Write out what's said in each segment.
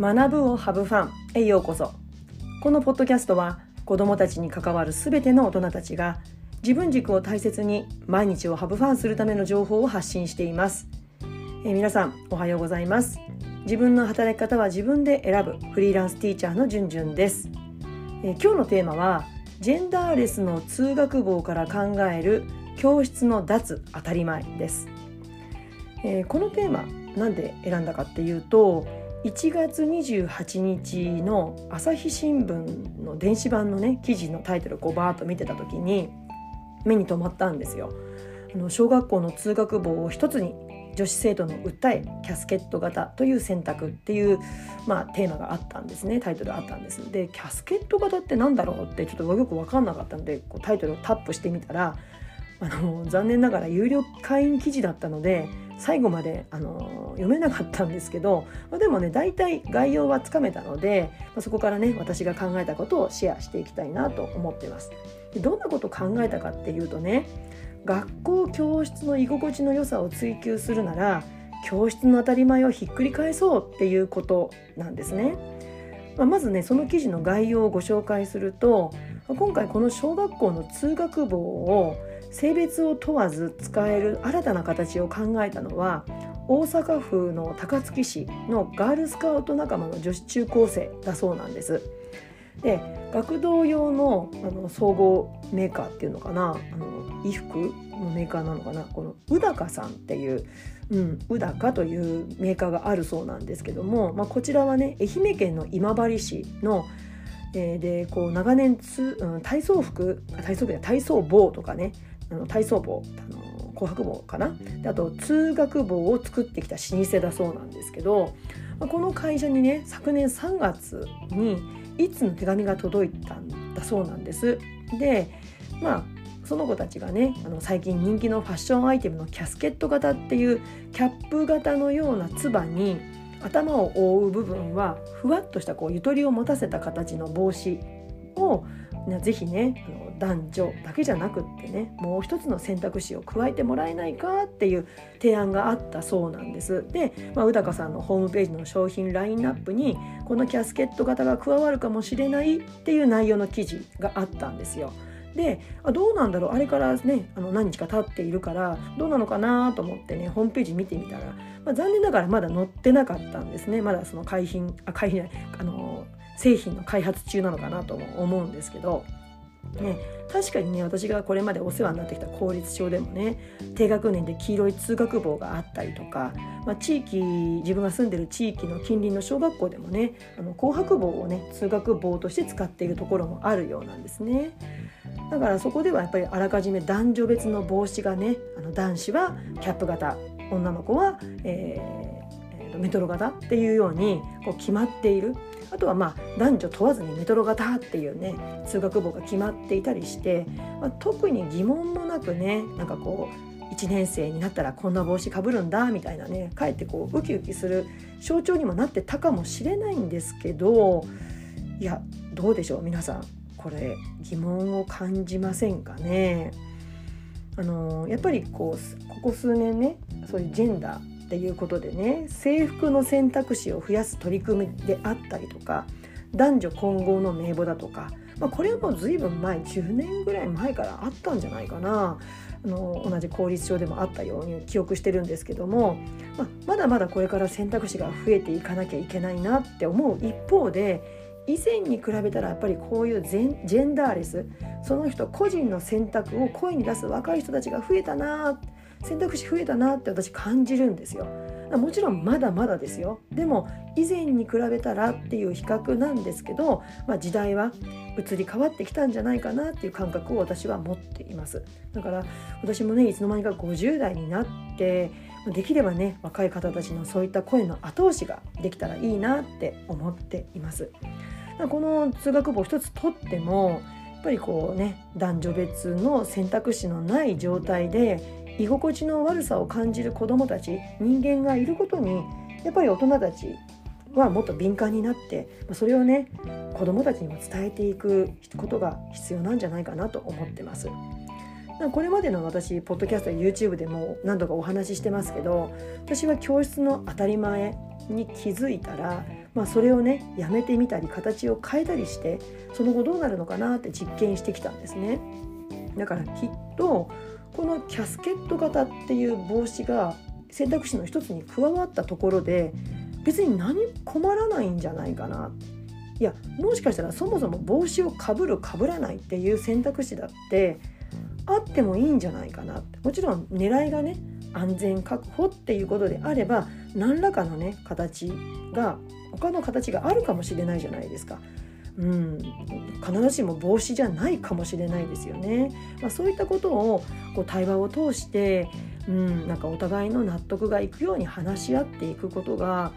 学ぶをハブファンへようこそ。このポッドキャストは子どもたちに関わるすべての大人たちが自分軸を大切に毎日をハブファンするための情報を発信しています、え、皆さんおはようございます。自分の働き方は自分で選ぶフリーランスティーチャーのじゅんじゅんです、え、今日のテーマはジェンダーレスの通学簿から考える教室の脱当たり前です、えー、このテーマなんで選んだかっていうと1月28日の朝日新聞の電子版のね記事のタイトルをバーッと見てた時に目に留まったんですよ。あの小学校の通学簿を一つに女子生徒の訴えキャスケット型という選択っていう、まあ、テーマがあったんですねタイトルあったんですでキャスケット型って何だろうってちょっとよく分かんなかったのでこうタイトルをタップしてみたらあの残念ながら有料会員記事だったので最後まであの読めなかったんですけど、まあ、でもね大体概要はつかめたので、まあ、そこからね私が考えたことをシェアしていきたいなと思ってます。でどんなことを考えたかっていうとね学校教室の居心地の良さを追求するなら教室の当たり前をひっくり返そうっていうことなんですね。まあ、まずねその記事の概要をご紹介すると今回この小学校の通学簿を性別を問わず使える新たな形を考えたのは大阪府の高槻市のガールスカウト仲間の女子中高生だそうなんです。で学童用のあの総合メーカーっていうのかなあの衣服のメーカーなのかなこの宇高さんっていう、うん、宇高というメーカーがあるそうなんですけども、まあ、こちらはね愛媛県の今治市のえー、でこう長年つ、うん、体操服体操服や体操帽とかねあの体操帽あの紅白帽かな？であと通学帽を作ってきた老舗だそうなんですけど、まあ、この会社にね昨年3月にいつの手紙が届いたんだそうなんです。でまあその子たちがねあの最近人気のファッションアイテムのキャスケット型っていうキャップ型のようなつばに頭を覆う部分はふわっとしたこうゆとりを持たせた形の帽子をぜひねあの男女だけじゃなくってねもう一つの選択肢を加えてもらえないかっていう提案があったそうなんです。で、まあ、宇高さんのホームページの商品ラインナップにこのキャスケット型が加わるかもしれないっていう内容の記事があったんですよ。であどうなんだろう？あれからねあの何日か経っているからどうなのかなと思ってねホームページ見てみたら、まあ、残念ながらまだ載ってなかったんですねまだその海品あ海品あの製品の開発中なのかなとも思うんですけど。ね、確かにね私がこれまでお世話になってきた公立小でもね低学年で黄色い通学帽があったりとか、まあ、地域自分が住んでる地域の近隣の小学校でもねあの紅白帽をね通学帽として使っているところもあるようなんですね。だからそこではやっぱりあらかじめ男女別の帽子がねあの男子はキャップ型女の子は、えー、メトロ型っていうようにこう決まっている。あとはまあ男女問わずにメトロ型っていうね通学簿が決まっていたりして、まあ、特に疑問もなくねなんかこう1年生になったらこんな帽子かぶるんだみたいなねかえってこうウキウキする象徴にもなってたかもしれないんですけどいやどうでしょう皆さん。これ疑問を感じませんかね？あのやっぱりこうここ数年ねそういうジェンダーっていうことでね制服の選択肢を増やす取り組みであったりとか男女混合の名簿だとか、まあ、これはもう随分前10年ぐらい前からあったんじゃないかな。あの同じ公立小でもあったように記憶してるんですけども、まあ、まだまだこれから選択肢が増えていかなきゃいけないなって思う一方で以前に比べたらやっぱりこういうジェンダーレスその人個人の選択を声に出す若い人たちが増えたなって選択肢増えたなって私感じるんですよ。もちろんまだまだですよ。でも以前に比べたらっていう比較なんですけど、まあ、時代は移り変わってきたんじゃないかなっていう感覚を私は持っています。だから私もねいつの間にか50代になってできればね若い方たちのそういった声の後押しができたらいいなって思っています。この通学簿一つとってもやっぱりこうね男女別の選択肢のない状態で居心地の悪さを感じる子どもたち人間がいることにやっぱり大人たちはもっと敏感になってそれをね子どもたちにも伝えていくことが必要なんじゃないかなと思ってます。これまでの私ポッドキャストや YouTube でも何度かお話ししてますけど私は教室の当たり前に気づいたら、まあ、それをねやめてみたり形を変えたりしてその後どうなるのかなって実験してきたんですね。だからきっとこのキャスケット型っていう帽子が選択肢の一つに加わったところで別に何困らないんじゃないかないやもしかしたらそもそも帽子をかぶるかぶらないっていう選択肢だってあってもいいんじゃないかなもちろん狙いがね安全確保っていうことであれば何らかのね形が他の形があるかもしれないじゃないですか。うん、必ずしも帽子じゃないかもしれないですよね。まあ、そういったことをこう対話を通して、うん、なんかお互いの納得がいくように話し合っていくことが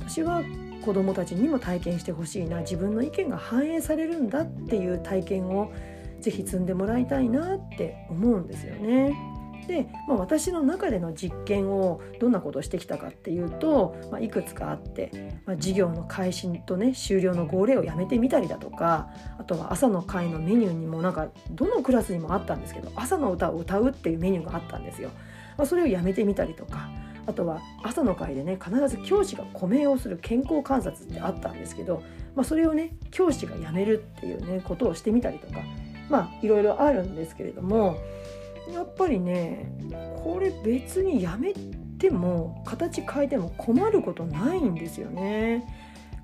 私は子どもたちにも体験してほしいな自分の意見が反映されるんだっていう体験をぜひ積んでもらいたいなって思うんですよね。で、まあ、私の中での実験をどんなことをしてきたかっていうと、まあ、いくつかあって、まあ、授業の開始とね終了の号令をやめてみたりだとかあとは朝の会のメニューにもなんかどのクラスにもあったんですけど朝の歌を歌うっていうメニューがあったんですよ。まあ、それをやめてみたりとかあとは朝の会でね必ず教師がコメをする健康観察ってあったんですけど、まあ、それをね教師がやめるっていうねことをしてみたりとかまあいろいろあるんですけれどもやっぱりねこれ別にやめても形変えても困ることないんですよね。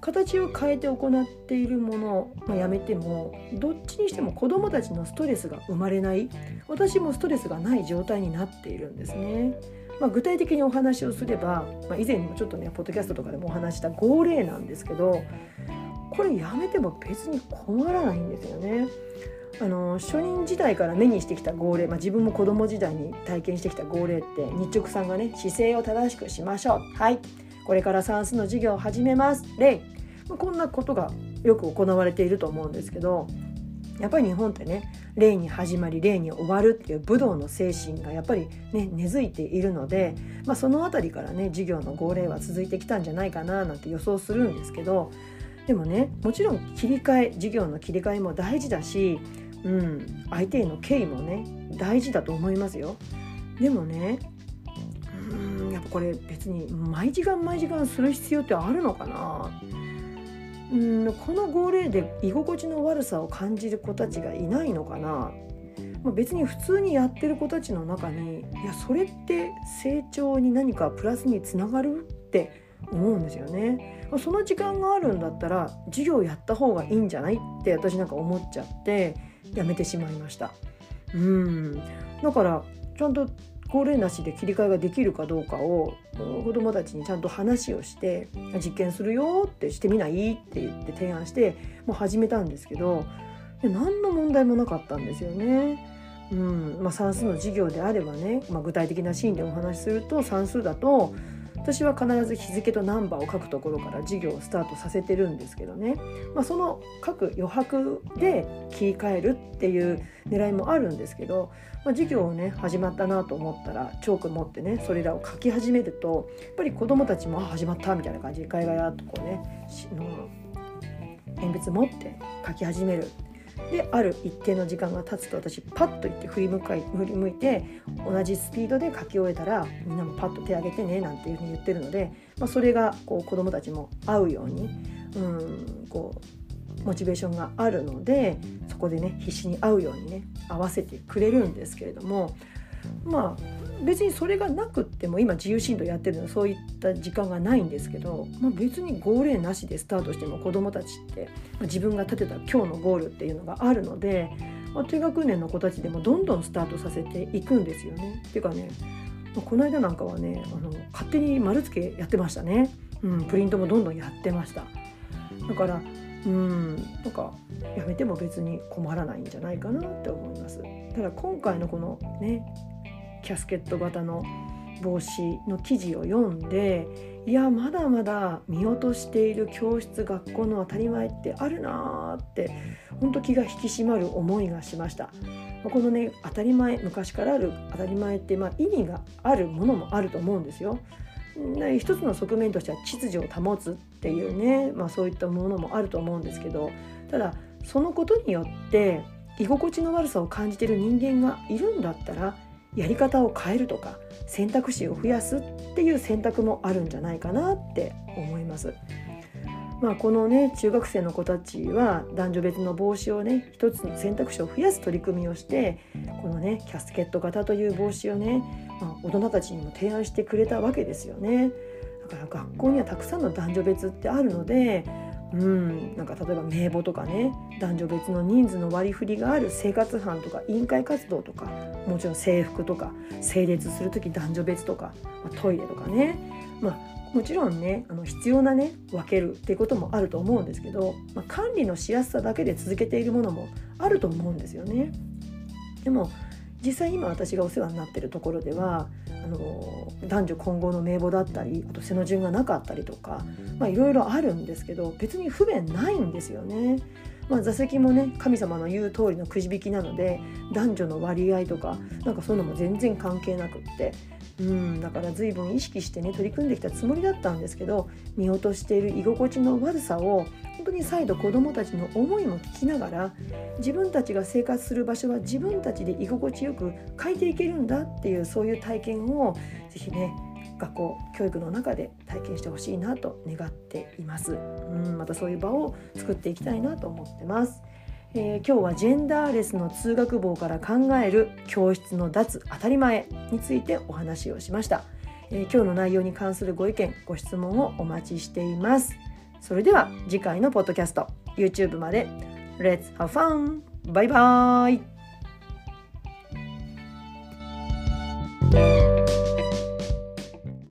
形を変えて行っているもの、まあ、やめてもどっちにしても子どもたちのストレスが生まれない私もストレスがない状態になっているんですね。まあ、具体的にお話をすれば、まあ、以前にもちょっとねポッドキャストとかでもお話した号令なんですけどこれやめても別に困らないんですよね。あの初任時代から目にしてきた号令、まあ、自分も子供時代に体験してきた号令って日直さんがね姿勢を正しくしましょう。はい。これから算数の授業を始めます。例、まあ、こんなことがよく行われていると思うんですけどやっぱり日本ってね例に始まり例に終わるっていう武道の精神がやっぱりね根付いているので、まあ、その辺りからね授業の号令は続いてきたんじゃないかななんて予想するんですけどでもねもちろん切り替え授業の切り替えも大事だしうん、相手への敬意もね大事だと思いますよ。でもねうんやっぱこれ別に毎時間毎時間する必要ってあるのかなうんこの号令で居心地の悪さを感じる子たちがいないのかな、まあ、別に普通にやってる子たちの中にいやそれって成長に何かプラスにつながるって思うんですよね。その時間があるんだったら授業やった方がいいんじゃないって私なんか思っちゃってやめてしまいました。うん。だからちゃんと高齢なしで切り替えができるかどうかを子どもたちにちゃんと話をして実験するよってしてみないって言って提案してもう始めたんですけど何の問題もなかったんですよね。うん。まあ、算数の授業であればね、まあ、具体的なシーンでお話しすると算数だと私は必ず日付とナンバーを書くところから授業をスタートさせてるんですけどね、まあ、その書く余白で切り替えるっていう狙いもあるんですけど、まあ、授業をね始まったなと思ったらチョーク持ってねそれらを書き始めるとやっぱり子どもたちもあ始まったみたいな感じでガヤガヤとこうね鉛筆持って書き始める。である一定の時間が経つと私パッと言って振り向かい振り向いて同じスピードで書き終えたらみんなもパッと手挙げてねなんていうふうに言ってるので、まあ、それがこう子どもたちも合うようにうんこうモチベーションがあるのでそこでね必死に合うようにね合わせてくれるんですけれどもまあ別にそれがなくっても今自由進路やってるのはそういった時間がないんですけど、まあ、別に号令なしでスタートしても子どもたちって、まあ、自分が立てた今日のゴールっていうのがあるので、まあ、低学年の子たちでもどんどんスタートさせていくんですよね。っていうかね、まあ、この間なんかはねあの勝手に丸付けやってましたね、うん、プリントもどんどんやってました。だからうんなんかやめても別に困らないんじゃないかなって思います。ただ今回のこのねキャスケット型の帽子の記事を読んでいやまだまだ見落としている教室学校の当たり前ってあるなーって本当気が引き締まる思いがしました。このね当たり前昔からある当たり前って、まあ、意味があるものもあると思うんですよ。一つの側面としては秩序を保つっていうね、まあ、そういったものもあると思うんですけどただそのことによって居心地の悪さを感じている人間がいるんだったらやり方を変えるとか選択肢を増やすっていう選択もあるんじゃないかなって思います。まあ、このね中学生の子たちは男女別の帽子をね一つの選択肢を増やす取り組みをしてこのねキャスケット型という帽子をね、まあ、大人たちにも提案してくれたわけですよね。だから学校にはたくさんの男女別ってあるのでうん、なんか例えば名簿とかね男女別の人数の割り振りがある生活班とか委員会活動とかもちろん制服とか整列する時男女別とか、まあ、トイレとかね、まあ、もちろんねあの必要なね分けるっていうこともあると思うんですけど、まあ、管理のしやすさだけで続けているものもあると思うんですよね。でも実際今私がお世話になってるところではあの男女混合の名簿だったりあと背の順がなかったりとかいろいろあるんですけど別に不便ないんですよね。まあ、座席もね神様の言う通りのくじ引きなので男女の割合とかなんかそういうのも全然関係なくってうんだから随分意識してね取り組んできたつもりだったんですけど見落としている居心地の悪さを本当に再度子どもたちの思いも聞きながら自分たちが生活する場所は自分たちで居心地よく変えていけるんだっていうそういう体験を是非ね学校教育の中で体験してほしいなと願っていますうんまたそういう場を作っていきたいなと思ってます。えー、今日はジェンダーレスの通学棒から考える教室の脱当たり前についてお話をしました、えー、今日の内容に関するご意見ご質問をお待ちしています。それでは次回のポッドキャスト YouTube まで。Let's have fun! バイバーイ!